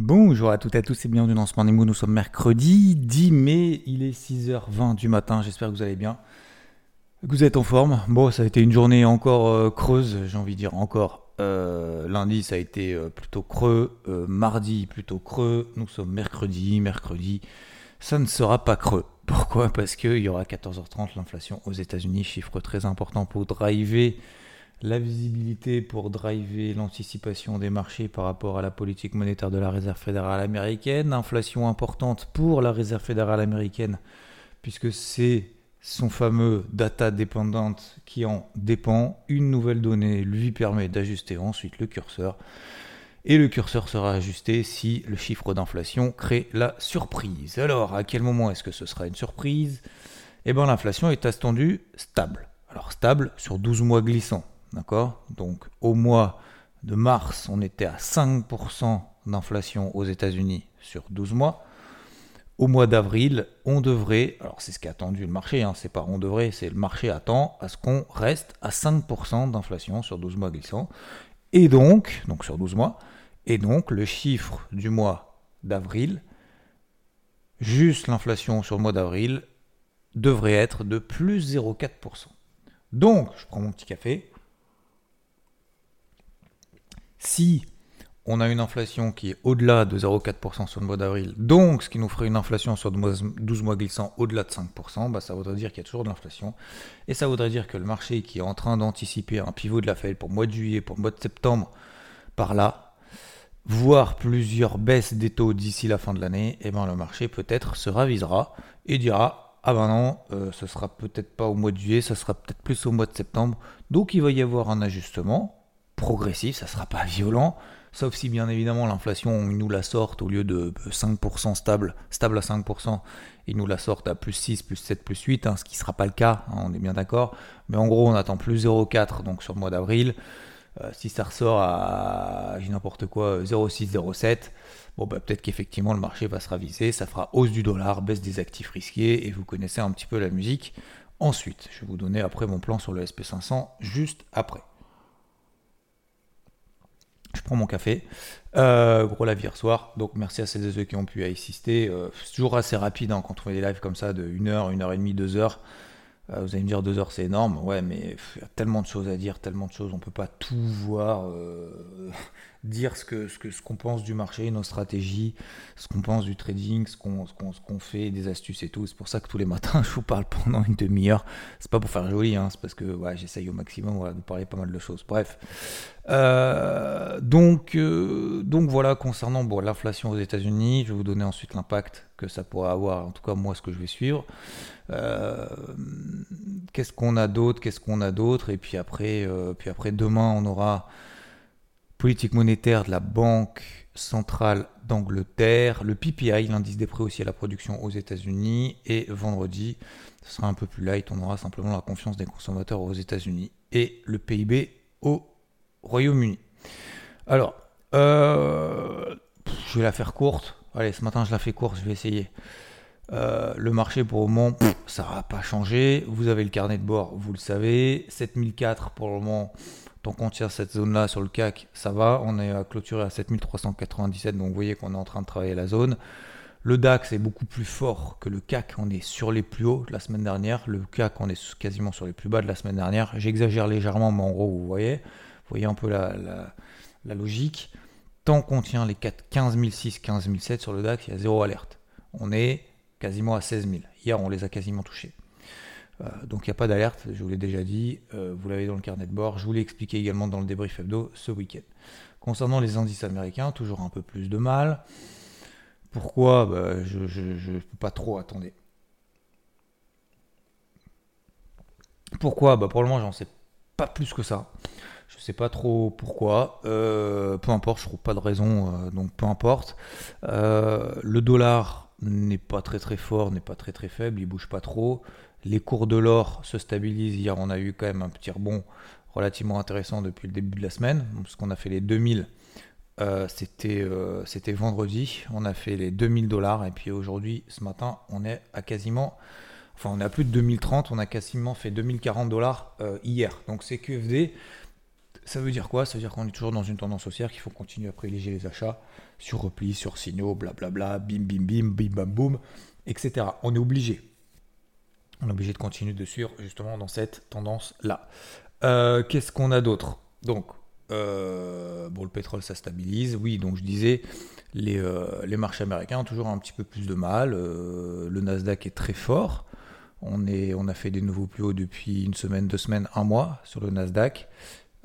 Bonjour à toutes et à tous et bienvenue dans ce Morning Moon. Nous sommes mercredi 10 mai, il est 6h20 du matin. J'espère que vous allez bien, que vous êtes en forme. Bon, ça a été une journée encore euh, creuse, j'ai envie de dire encore. Euh, lundi, ça a été euh, plutôt creux. mardi, plutôt creux. Nous sommes mercredi, mercredi. Ça ne sera pas creux. Pourquoi? Parce qu'il y aura 14h30 l'inflation aux États-Unis, chiffre très important pour driver la visibilité pour driver l'anticipation des marchés par rapport à la politique monétaire de la Réserve fédérale américaine, inflation importante pour la Réserve fédérale américaine, puisque c'est son fameux data dépendante qui en dépend. Une nouvelle donnée lui permet d'ajuster ensuite le curseur. Et le curseur sera ajusté si le chiffre d'inflation crée la surprise. Alors, à quel moment est-ce que ce sera une surprise? Eh bien, l'inflation est attendue stable. Alors, stable sur 12 mois glissants. D'accord? Donc au mois de mars, on était à 5% d'inflation aux États-Unis sur 12 mois. Au mois d'avril, on devrait, alors c'est ce qu'a attendu le marché, hein, c'est pas on devrait, c'est le marché attend à ce qu'on reste à 5% d'inflation sur 12 mois glissants. Et donc, donc sur 12 mois, et donc le chiffre du mois d'avril, juste l'inflation sur le mois d'avril, devrait être de plus 0,4%. Donc, je prends mon petit café, si on a une inflation qui est au-delà de 0,4% sur le mois d'avril, donc ce qui nous ferait une inflation sur 12 mois glissants au-delà de 5%, bah, ça voudrait dire qu'il y a toujours de l'inflation. Et ça voudrait dire que le marché qui est en train d'anticiper un pivot de la Fed pour le mois de juillet, pour le mois de septembre, par là, voire plusieurs baisses des taux d'ici la fin de l'année, et eh ben le marché peut-être se ravisera et dira ah ben non, euh, ce sera peut-être pas au mois de juillet, ça sera peut-être plus au mois de septembre. Donc il va y avoir un ajustement progressif, ça ne sera pas violent, sauf si bien évidemment l'inflation, nous la sortent au lieu de 5% stable, stable à 5%, ils nous la sortent à plus 6, plus 7, plus 8, hein, ce qui ne sera pas le cas, hein, on est bien d'accord. Mais en gros, on attend plus 0,4 donc sur le mois d'avril. Euh, si ça ressort à, n'importe quoi, 0,6, 0,7, bon, bah, peut-être qu'effectivement le marché va se raviser, ça fera hausse du dollar, baisse des actifs risqués, et vous connaissez un petit peu la musique. Ensuite, je vais vous donner après mon plan sur le SP500 juste après je prends mon café. Euh, gros live hier soir, donc merci à celles et ceux qui ont pu assister. Euh, c'est toujours assez rapide hein, quand on fait des lives comme ça de 1 heure, 1 heure et demie, 2 heures. Euh, vous allez me dire 2 heures c'est énorme, ouais, mais il y a tellement de choses à dire, tellement de choses, on peut pas tout voir dire ce que ce que ce qu'on pense du marché, nos stratégies, ce qu'on pense du trading, ce qu'on qu'on fait, des astuces et tout. C'est pour ça que tous les matins je vous parle pendant une demi-heure. C'est pas pour faire joli, hein, c'est parce que ouais, j'essaye au maximum de parler pas mal de choses. Bref, euh, donc euh, donc voilà concernant bon l'inflation aux États-Unis, je vais vous donner ensuite l'impact que ça pourrait avoir. En tout cas moi ce que je vais suivre. Euh, qu'est-ce qu'on a d'autre Qu'est-ce qu'on a d'autre? Et puis après puis après demain on aura politique monétaire de la Banque centrale d'Angleterre, le PPI, l'indice des prix aussi à la production aux États-Unis, et vendredi, ce sera un peu plus light, on aura simplement la confiance des consommateurs aux États-Unis et le PIB au Royaume-Uni. Alors, euh, je vais la faire courte. Allez, ce matin je la fais courte, je vais essayer. Euh, le marché pour le moment, ça n'a pas changé. Vous avez le carnet de bord, vous le savez. 7004 pour le moment, Tant qu'on tient cette zone-là sur le CAC, ça va. On est clôturé à 7397, donc vous voyez qu'on est en train de travailler la zone. Le DAX est beaucoup plus fort que le CAC. On est sur les plus hauts de la semaine dernière. Le CAC, on est quasiment sur les plus bas de la semaine dernière. J'exagère légèrement, mais en gros, vous voyez, voyez un peu la, logique. Tant qu'on tient les 4, 15 006, 15 007 sur le DAX, il y a zéro alerte. On est quasiment à 16 000. Hier, on les a quasiment touchés. Euh, donc il n'y a pas d'alerte, je vous l'ai déjà dit, euh, vous l'avez dans le carnet de bord, je vous l'ai expliqué également dans le débrief hebdo ce week-end. Concernant les indices américains, toujours un peu plus de mal. Pourquoi? Bah, Je ne peux pas trop, attendre. Pourquoi? Bah, Pour le moment, j'en sais pas plus que ça. Je sais pas trop pourquoi. Euh, peu importe, je trouve pas de raison, donc peu importe. le dollar n'est pas très très fort, n'est pas très très faible, il bouge pas trop. Les cours de l'or se stabilisent. Hier, on a eu quand même un petit rebond relativement intéressant depuis le début de la semaine, parce qu'on a fait les 2000. Euh, c'était, euh, c'était vendredi, on a fait les 2000 dollars et puis aujourd'hui, ce matin, on est à quasiment, enfin on est à plus de 2030, on a quasiment fait 2040 dollars euh, hier. Donc CQFD Ça veut dire quoi? Ça veut dire qu'on est toujours dans une tendance haussière, qu'il faut continuer à privilégier les achats sur repli, sur signaux, blablabla, bim bim bim, bim bam boum, etc. On est obligé. On est obligé de continuer de suivre justement dans cette tendance-là. Euh, qu'est-ce qu'on a d'autre? Donc, euh, bon, le pétrole, ça stabilise. Oui, donc je disais, les, euh, les, marchés américains ont toujours un petit peu plus de mal. le Nasdaq est très fort. On, on a fait des nouveaux plus hauts depuis une semaine, deux semaines, un mois sur le Nasdaq.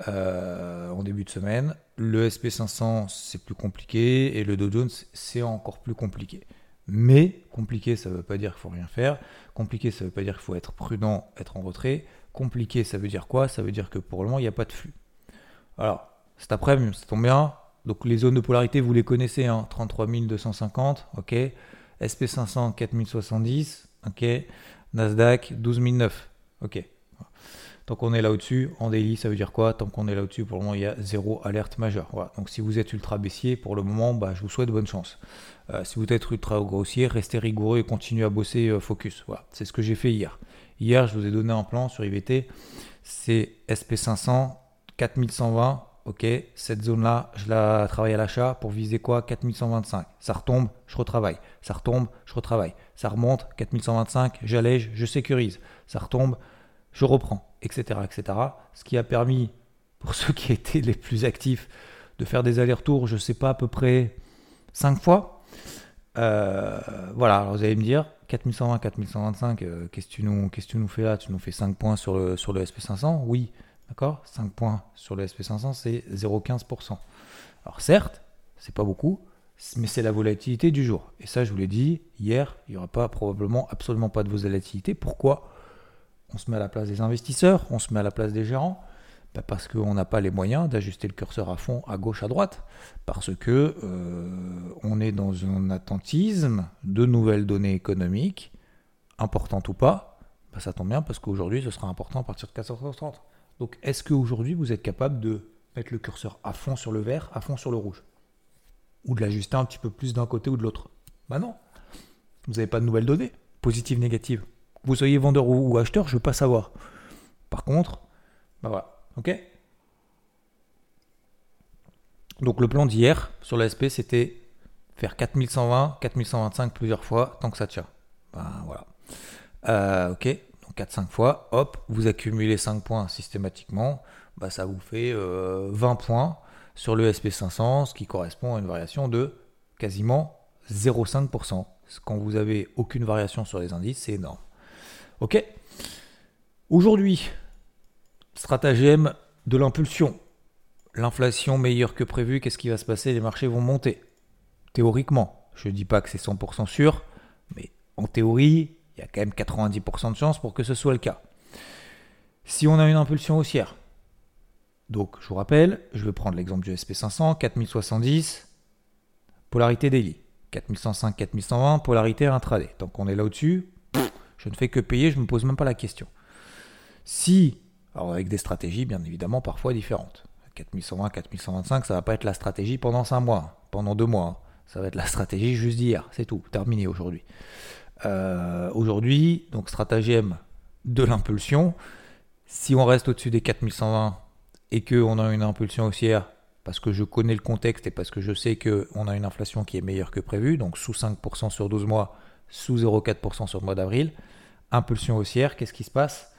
en début de semaine. Le SP500, c'est plus compliqué. Et le Dow Jones, c'est encore plus compliqué. Mais compliqué, ça ne veut pas dire qu'il faut rien faire. Compliqué, ça ne veut pas dire qu'il faut être prudent, être en retrait. Compliqué, ça veut dire quoi? Ça veut dire que pour le moment, il n'y a pas de flux. Alors, cet après-midi, ça tombe bien. Donc les zones de polarité, vous les connaissez, hein, 33 250, ok. SP500, 4070, ok. Nasdaq, 12009, ok. Tant qu'on est là au-dessus, en daily, ça veut dire quoi? Tant qu'on est là au-dessus, pour le moment, il y a zéro alerte majeure. Donc si vous êtes ultra baissier, pour le moment, bah, je vous souhaite bonne chance. Euh, si vous êtes ultra grossier, restez rigoureux et continuez à bosser euh, focus. Voilà. C'est ce que j'ai fait hier. Hier, je vous ai donné un plan sur IVT. C'est SP500, 4120. Ok, cette zone-là, je la travaille à l'achat pour viser quoi? 4125. Ça retombe, je retravaille. Ça retombe, je retravaille. Ça remonte, 4125, j'allège, je sécurise. Ça retombe, je reprends, etc., etc. Ce qui a permis, pour ceux qui étaient les plus actifs, de faire des allers-retours, je ne sais pas, à peu près 5 fois. Euh, voilà, alors vous allez me dire, 4120, 4125, euh, qu'est-ce que tu, nous, que tu nous fais là? Tu nous fais 5 points sur le, sur le SP500 Oui, d'accord 5 points sur le SP500, c'est 0,15%. Alors certes, c'est pas beaucoup, mais c'est la volatilité du jour. Et ça, je vous l'ai dit, hier, il n'y aura pas probablement absolument pas de volatilité. Pourquoi? On se met à la place des investisseurs, on se met à la place des gérants, bah, parce qu'on n'a pas les moyens d'ajuster le curseur à fond, à gauche, à droite, parce que euh, on est dans un attentisme de nouvelles données économiques, importantes ou pas. Bah, ça tombe bien parce qu'aujourd'hui, ce sera important à partir de 14h30. Donc, est-ce qu'aujourd'hui, vous êtes capable de mettre le curseur à fond sur le vert, à fond sur le rouge? Ou de l'ajuster un petit peu plus d'un côté ou de l'autre? Bah non. Vous n'avez pas de nouvelles données, positives, négatives vous soyez vendeur ou, acheteur, je ne veux pas savoir. Par contre, bah voilà, ok Donc le plan d'hier sur la SP, c'était faire 4120, 4125 plusieurs fois tant que ça tient. Ben voilà. Euh, ok, donc 4-5 fois, hop, vous accumulez 5 points systématiquement, bah, ça vous fait 20 euh, points sur le SP500, ce qui correspond à une variation de quasiment 0,5%. Quand vous avez aucune variation sur les indices, c'est énorme. Ok Aujourd'hui, stratagème de l'impulsion. L'inflation meilleure que prévu, qu'est-ce qui va se passer? Les marchés vont monter. Théoriquement. Je ne dis pas que c'est 100% sûr, mais en théorie, il y a quand même 90% de chances pour que ce soit le cas. Si on a une impulsion haussière, donc je vous rappelle, je vais prendre l'exemple du SP500, 4070, polarité daily. 4105, 4120, polarité intraday. Donc on est là au-dessus, je ne fais que payer, je ne me pose même pas la question. Si, alors avec des stratégies bien évidemment parfois différentes. 4120, 4125, ça va pas être la stratégie pendant 5 mois, pendant 2 mois. Hein. Ça va être la stratégie juste d'hier, c'est tout, terminé aujourd'hui. Euh, aujourd'hui, donc stratagème de l'impulsion. Si on reste au-dessus des 4120 et qu'on a une impulsion haussière, parce que je connais le contexte et parce que je sais qu'on a une inflation qui est meilleure que prévu, donc sous 5% sur 12 mois, sous 0,4% sur le mois d'avril, impulsion haussière, qu'est-ce qui se passe?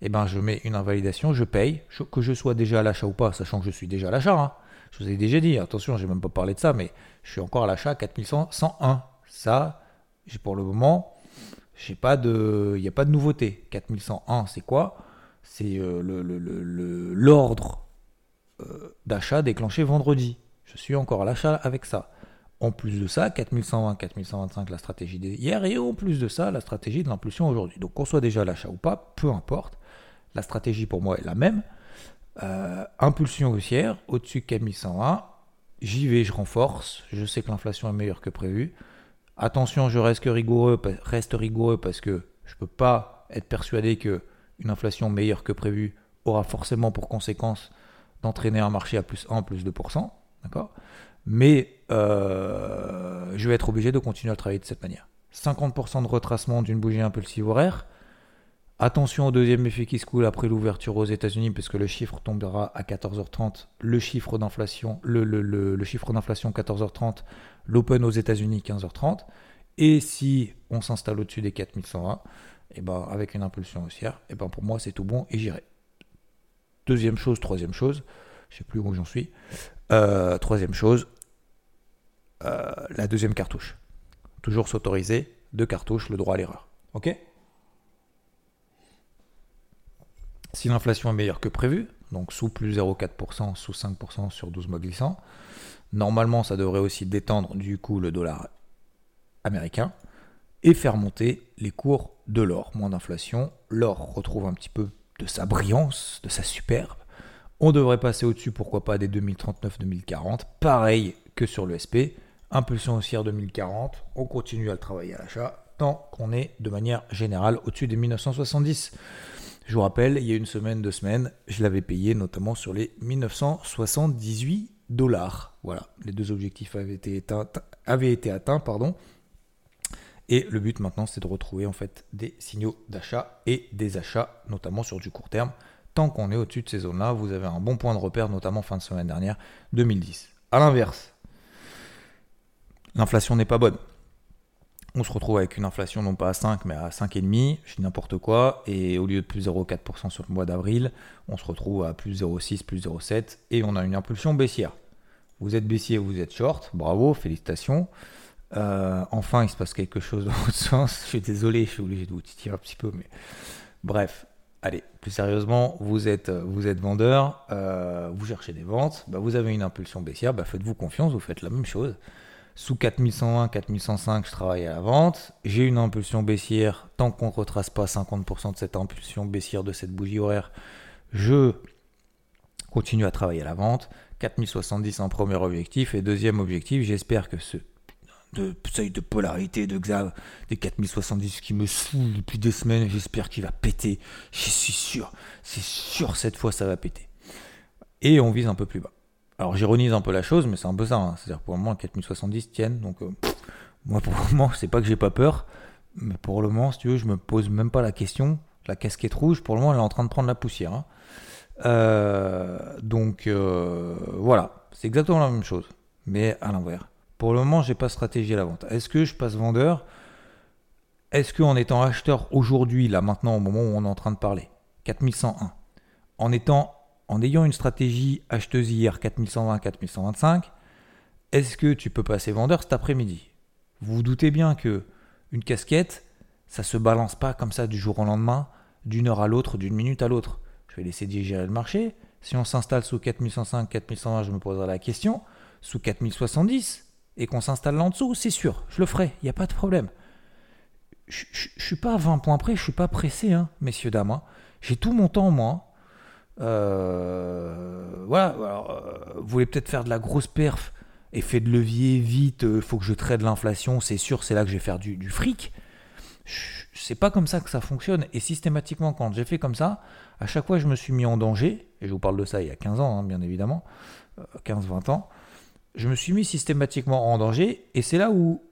Eh bien, je mets une invalidation, je paye, que je sois déjà à l'achat ou pas, sachant que je suis déjà à l'achat. Hein. Je vous ai déjà dit, attention, j'ai même pas parlé de ça, mais je suis encore à l'achat 4101. Ça, pour le moment, il n'y a pas de nouveauté. 4101, c'est quoi? C'est euh, l'ordre euh, d'achat déclenché vendredi. Je suis encore à l'achat avec ça. En plus de ça, 4120, 4125 la stratégie d'hier, et en plus de ça, la stratégie de l'impulsion aujourd'hui. Donc qu'on soit déjà à l'achat ou pas, peu importe. La stratégie pour moi est la même. Euh, impulsion haussière, au-dessus de 4120, j'y vais, je renforce. Je sais que l'inflation est meilleure que prévu. Attention, je reste rigoureux, reste rigoureux parce que je ne peux pas être persuadé que une inflation meilleure que prévu aura forcément pour conséquence d'entraîner un marché à plus 1, plus 2%. D'accord? Mais euh, je vais être obligé de continuer à travailler de cette manière. 50% de retracement d'une bougie impulsive horaire Attention au deuxième effet qui se coule après l'ouverture aux États-Unis, parce que le chiffre tombera à 14h30. Le chiffre d'inflation, le, chiffre d'inflation 14h30, l'open aux États-Unis 15h30. Et si on s'installe au-dessus des 4120, et ben avec une impulsion haussière, et ben pour moi c'est tout bon et j'irai. Deuxième chose, troisième chose, je sais plus où j'en suis. Euh, troisième chose, euh, la deuxième cartouche. Toujours s'autoriser deux cartouches, le droit à l'erreur. Ok? Si l'inflation est meilleure que prévu, donc sous plus 0,4%, sous 5% sur 12 mois glissants, normalement ça devrait aussi détendre du coup le dollar américain et faire monter les cours de l'or. Moins d'inflation, l'or retrouve un petit peu de sa brillance, de sa superbe. On devrait passer au-dessus, pourquoi pas, des 2039-2040. Pareil que sur le SP. Impulsion haussière 2040. On continue à le travailler à l'achat tant qu'on est de manière générale au-dessus des 1970. Je vous rappelle, il y a une semaine, deux semaines, je l'avais payé notamment sur les 1978 dollars. Voilà, les deux objectifs avaient été atteints, avaient été atteints pardon. Et le but maintenant, c'est de retrouver en fait des signaux d'achat et des achats, notamment sur du court terme. Tant qu'on est au-dessus de ces zones-là, vous avez un bon point de repère, notamment fin de semaine dernière, 2010. A l'inverse, l'inflation n'est pas bonne on se retrouve avec une inflation non pas à 5 mais à 5,5, je dis n'importe quoi, et au lieu de plus 0,4% sur le mois d'avril, on se retrouve à plus 0,6, plus 0,7, et on a une impulsion baissière. Vous êtes baissier, vous êtes short, bravo, félicitations. Euh, enfin, il se passe quelque chose dans votre sens. Je suis désolé, je suis obligé de vous titiller un petit peu, mais bref. Allez, plus sérieusement, vous êtes, vous vendeur, euh, vous cherchez des ventes, bah, vous avez une impulsion baissière, bah, faites-vous confiance, vous faites la même chose. Sous 4120, 4105, je travaille à la vente. J'ai une impulsion baissière. Tant qu'on ne retrace pas 50% de cette impulsion baissière de cette bougie horaire, je continue à travailler à la vente. 4070 en premier objectif. Et deuxième objectif, j'espère que ce seuil de polarité de Xav des 4070 qui me saoule depuis deux semaines, j'espère qu'il va péter. Je suis sûr. C'est sûr, cette fois, ça va péter. Et on vise un peu plus bas. Alors j'ironise un peu la chose, mais c'est un peu ça. Hein. C'est-à-dire pour le moment, 4070 tiennent. Donc euh, moi, pour le moment, c'est pas que j'ai pas peur, mais pour le moment, si tu veux, je me pose même pas la question. La casquette rouge, pour le moment, elle est en train de prendre la poussière. Hein. Euh, donc euh, voilà, c'est exactement la même chose, mais à l'envers. Pour le moment, j'ai pas stratégie à la vente. Est-ce que je passe vendeur? Est-ce qu'en étant acheteur aujourd'hui, là maintenant, au moment où on est en train de parler, 4101, en étant en ayant une stratégie acheteuse hier 4120-4125, est-ce que tu peux passer vendeur cet après-midi? Vous vous doutez bien que une casquette, ça se balance pas comme ça du jour au lendemain, d'une heure à l'autre, d'une minute à l'autre. Je vais laisser digérer le marché. Si on s'installe sous 4105, 4120, je me poserai la question. Sous 4070 et qu'on s'installe en dessous, c'est sûr, je le ferai, il n'y a pas de problème. Je ne suis pas à 20 points près, je suis pas pressé, hein, messieurs, dames. Hein. J'ai tout mon temps, moi. Euh, voilà, alors, euh, vous voulez peut-être faire de la grosse perf, effet de levier, vite, euh, faut que je traite l'inflation, c'est sûr, c'est là que je vais faire du, fric. C'est pas comme ça que ça fonctionne. Et systématiquement, quand j'ai fait comme ça, à chaque fois, je me suis mis en danger, et je vous parle de ça il y a 15 ans, hein, bien évidemment, 15-20 ans, je me suis mis systématiquement en danger, et c'est là où,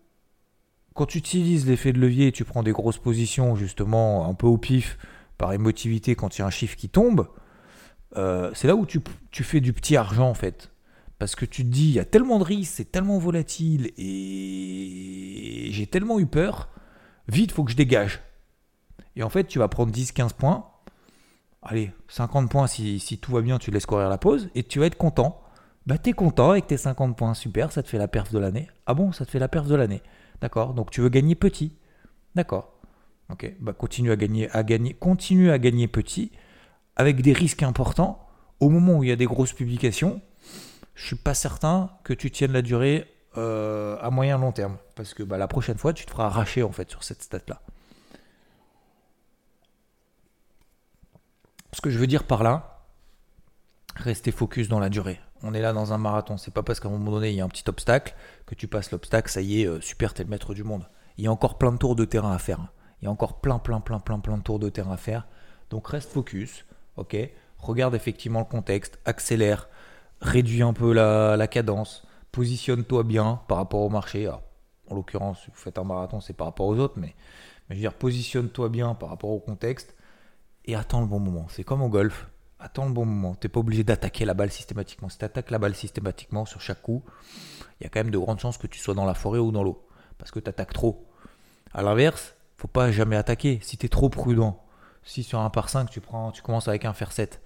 quand tu utilises l'effet de levier et tu prends des grosses positions, justement, un peu au pif, par émotivité, quand il y a un chiffre qui tombe, euh, c'est là où tu, fais du petit argent en fait. Parce que tu te dis, il y a tellement de risques, c'est tellement volatile et j'ai tellement eu peur, vite, faut que je dégage. Et en fait, tu vas prendre 10-15 points, allez, 50 points si, tout va bien, tu laisses courir la pause et tu vas être content. Bah, t'es content avec tes 50 points, super, ça te fait la perf de l'année. Ah bon, ça te fait la perf de l'année. D'accord, donc tu veux gagner petit. D'accord. Ok, bah continue à gagner, à gagner, continue à gagner petit avec des risques importants, au moment où il y a des grosses publications, je suis pas certain que tu tiennes la durée euh, à moyen long terme. Parce que bah, la prochaine fois, tu te feras arracher en fait sur cette stat-là. Ce que je veux dire par là, rester focus dans la durée. On est là dans un marathon. C'est pas parce qu'à un moment donné, il y a un petit obstacle que tu passes l'obstacle, ça y est, euh, super, t'es le maître du monde. Il y a encore plein de tours de terrain à faire. Il y a encore plein, plein, plein, plein, plein de tours de terrain à faire. Donc reste focus ok Regarde effectivement le contexte, accélère, réduis un peu la, cadence, positionne-toi bien par rapport au marché. en l'occurrence, vous faites un marathon, c'est par rapport aux autres, mais, je veux dire, positionne-toi bien par rapport au contexte. et attends le bon moment. C'est comme au golf. Attends le bon moment. T'es pas obligé d'attaquer la balle systématiquement. Si tu attaques la balle systématiquement sur chaque coup, il y a quand même de grandes chances que tu sois dans la forêt ou dans l'eau. Parce que tu attaques trop. À l'inverse, faut pas jamais attaquer. Si tu es trop prudent, si sur un par 5 tu, prends, tu commences avec un fer 7,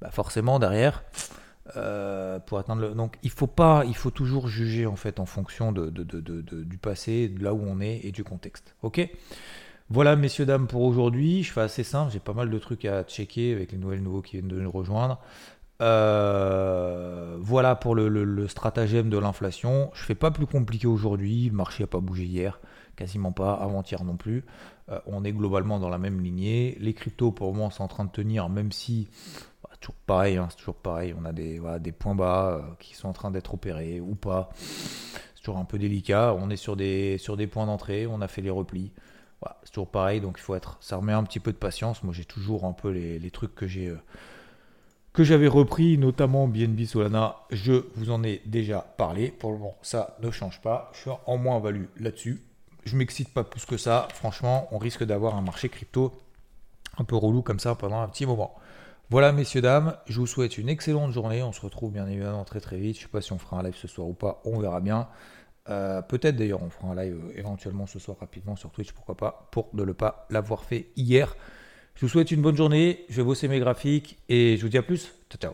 bah forcément derrière, euh, pour atteindre le. Donc il faut pas, il faut toujours juger en fait en fonction de, du passé, de là où on est et du contexte. Ok? Voilà messieurs dames pour aujourd'hui. Je fais assez simple, j'ai pas mal de trucs à checker avec les nouvelles nouveaux qui viennent de nous rejoindre. Euh, voilà pour le, stratagème de l'inflation. Je fais pas plus compliqué aujourd'hui. Le marché n'a pas bougé hier, quasiment pas, avant-hier non plus. Euh, on est globalement dans la même lignée. Les cryptos pour le moment sont en train de tenir, même si bah, toujours pareil, hein, c'est toujours pareil. On a des, points bas euh, qui sont en train d'être opérés ou pas. C'est toujours un peu délicat. On est sur des, points d'entrée. On a fait les replis. c'est toujours pareil, donc il faut être. Ça remet un petit peu de patience. Moi, j'ai toujours un peu les, trucs que j'ai que j'avais repris, notamment BNB Solana. Je vous en ai déjà parlé. Pour le moment, ça ne change pas. Je suis en moins-value là-dessus. Je m'excite pas plus que ça. Franchement, on risque d'avoir un marché crypto un peu relou comme ça pendant un petit moment. Voilà, messieurs, dames, je vous souhaite une excellente journée. On se retrouve bien évidemment très très vite. Je sais pas si on fera un live ce soir ou pas. On verra bien. Euh, peut-être d'ailleurs, on fera un live euh, éventuellement ce soir rapidement sur Twitch, pourquoi pas, pour ne le pas l'avoir fait hier. Je vous souhaite une bonne journée, je vais bosser mes graphiques et je vous dis à plus. Ciao, ciao.